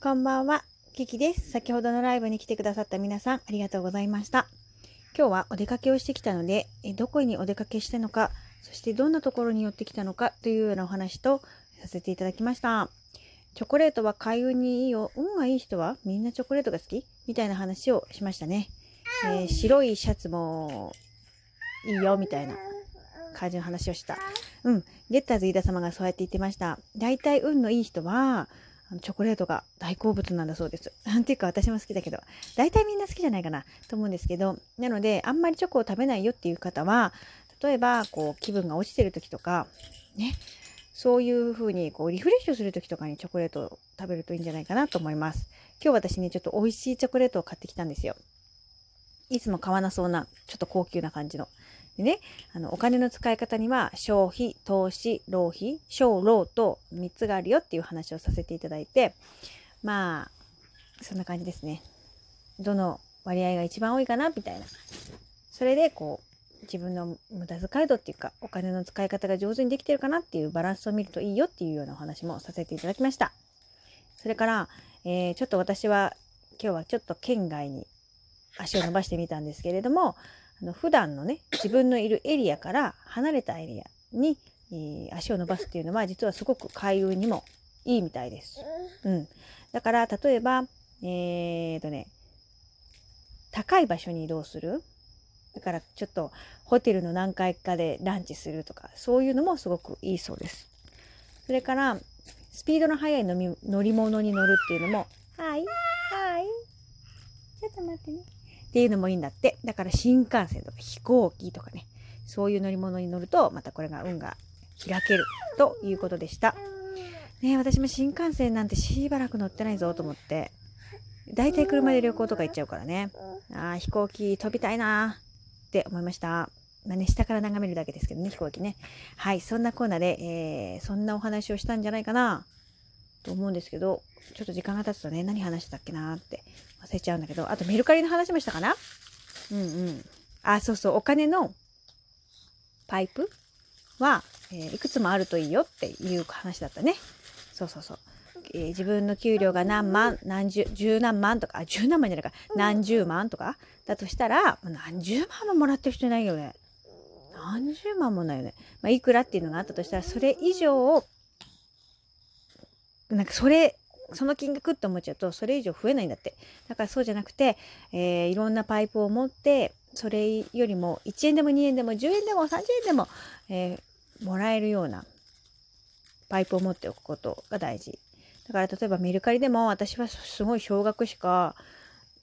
こんばんは、キキです。先ほどのライブに来てくださった皆さん、ありがとうございました。今日はお出かけをしてきたので、どこにお出かけしたのか、そしてどんなところに寄ってきたのかというようなお話とさせていただきました。チョコレートは開運にいいよ。運がいい人はみんなチョコレートが好き？みたいな話をしましたね。えー白いシャツもいいよみたいな感じの話をした。うん。ゲッターズ飯田様がそうやって言ってました。大体運のいい人は、チョコレートが大好物なんだそうです。っていうか私も好きだけど、大体みんな好きじゃないかなと思うんですけど、なので、あんまりチョコを食べないよっていう方は、例えば、こう、気分が落ちてる時とか、ね、そういう風に、こう、リフレッシュする時とかにチョコレートを食べるといいんじゃないかなと思います。今日私ね、ちょっと美味しいチョコレートを買ってきたんですよ。いつも買わなそうな、ちょっと高級な感じの。でね、あの、お金の使い方には、消費、投資、浪費、小浪と3つがあるよっていう話をさせていただいて、まあ、そんな感じですね。どの割合が一番多いかなみたいな。それで、こう、自分の無駄遣い度っていうか、お金の使い方が上手にできてるかなっていうバランスを見るといいよっていうようなお話もさせていただきました。それから、えーちょっと私は、今日はちょっと県外に足を伸ばしてみたんですけれども、あの普段のね自分のいるエリアから離れたエリアに、えー足を伸ばすっていうのは実はすごく開運にもいいみたいです。うん、だから例えばえーとね高い場所に移動するだからちょっとホテルの何階かでランチするとかそういうのもすごくいいそうです。それからスピードの速い乗み乗り物に乗るっていうのも「はいはいちょっと待ってね」っていうのもいいんだって。だから新幹線とか飛行機とかね、そういう乗り物に乗ると、またこれが運が開けるということでした。ね私も新幹線なんてしばらく乗ってないぞと思って、だいたい車で旅行とか行っちゃうからね。ああ、飛行機飛びたいなって思いました。まあね、下から眺めるだけですけどね、飛行機ね。はい、そんなコーナーで、えーそんなお話をしたんじゃないかなと思うんですけど、ちょっと時間が経つとね、何話したっけなって忘れちゃうんだけど、あとメルカリの話もしたかな？うんうん。あ、そうそう、お金のパイプは、えーいくつもあるといいよっていう話だったね。そうそうそう。えー自分の給料が何万、何十、十何万とか、あ、十何万じゃないか、何十万とか？だとしたら、何十万ももらってる人いないよね。何十万もないよね。まあ、いくらっていうのがあったとしたら、それ以上を、なんかそれ、その金額って思っちゃうと、それ以上増えないんだって。だからそうじゃなくて、えーいろんなパイプを持って、それよりも1円でも2円でも10円でも30円でも、えーもらえるようなパイプを持っておくことが大事。だから例えばメルカリでも私はすごい少額しか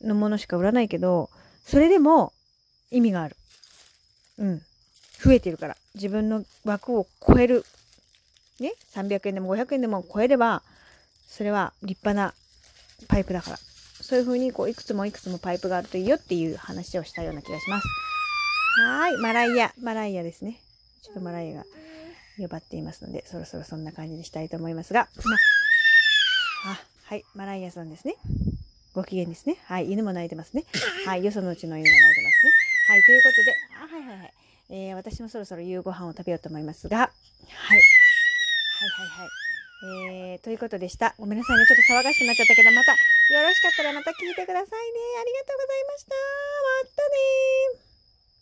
のものしか売らないけど、それでも意味がある。うん。増えてるから。自分の枠を超える。ね？300円でも500円でも超えれば、それは立派なパイプだから。そういう風にこういくつもいくつもパイプがあるといいよっていう話をしたような気がします。はーい。マライア。マライアですね。ちょっとマライアが呼ばっていますので、そろそろそんな感じにしたいと思いますが、まあ、はい。マライアさんですね。ご機嫌ですね。はい。犬も泣いてますね。はい。よそのうちの犬が泣いてますね。はい。ということで、あ、はいはいはい。えー私もそろそろ夕ご飯を食べようと思いますが、はい。はいはいはい。えー、ということでした。ごめんなさいね。ちょっと騒がしくなっちゃったけど、また、よろしかったらまた聞いてくださいね。ありがとうございました。またね。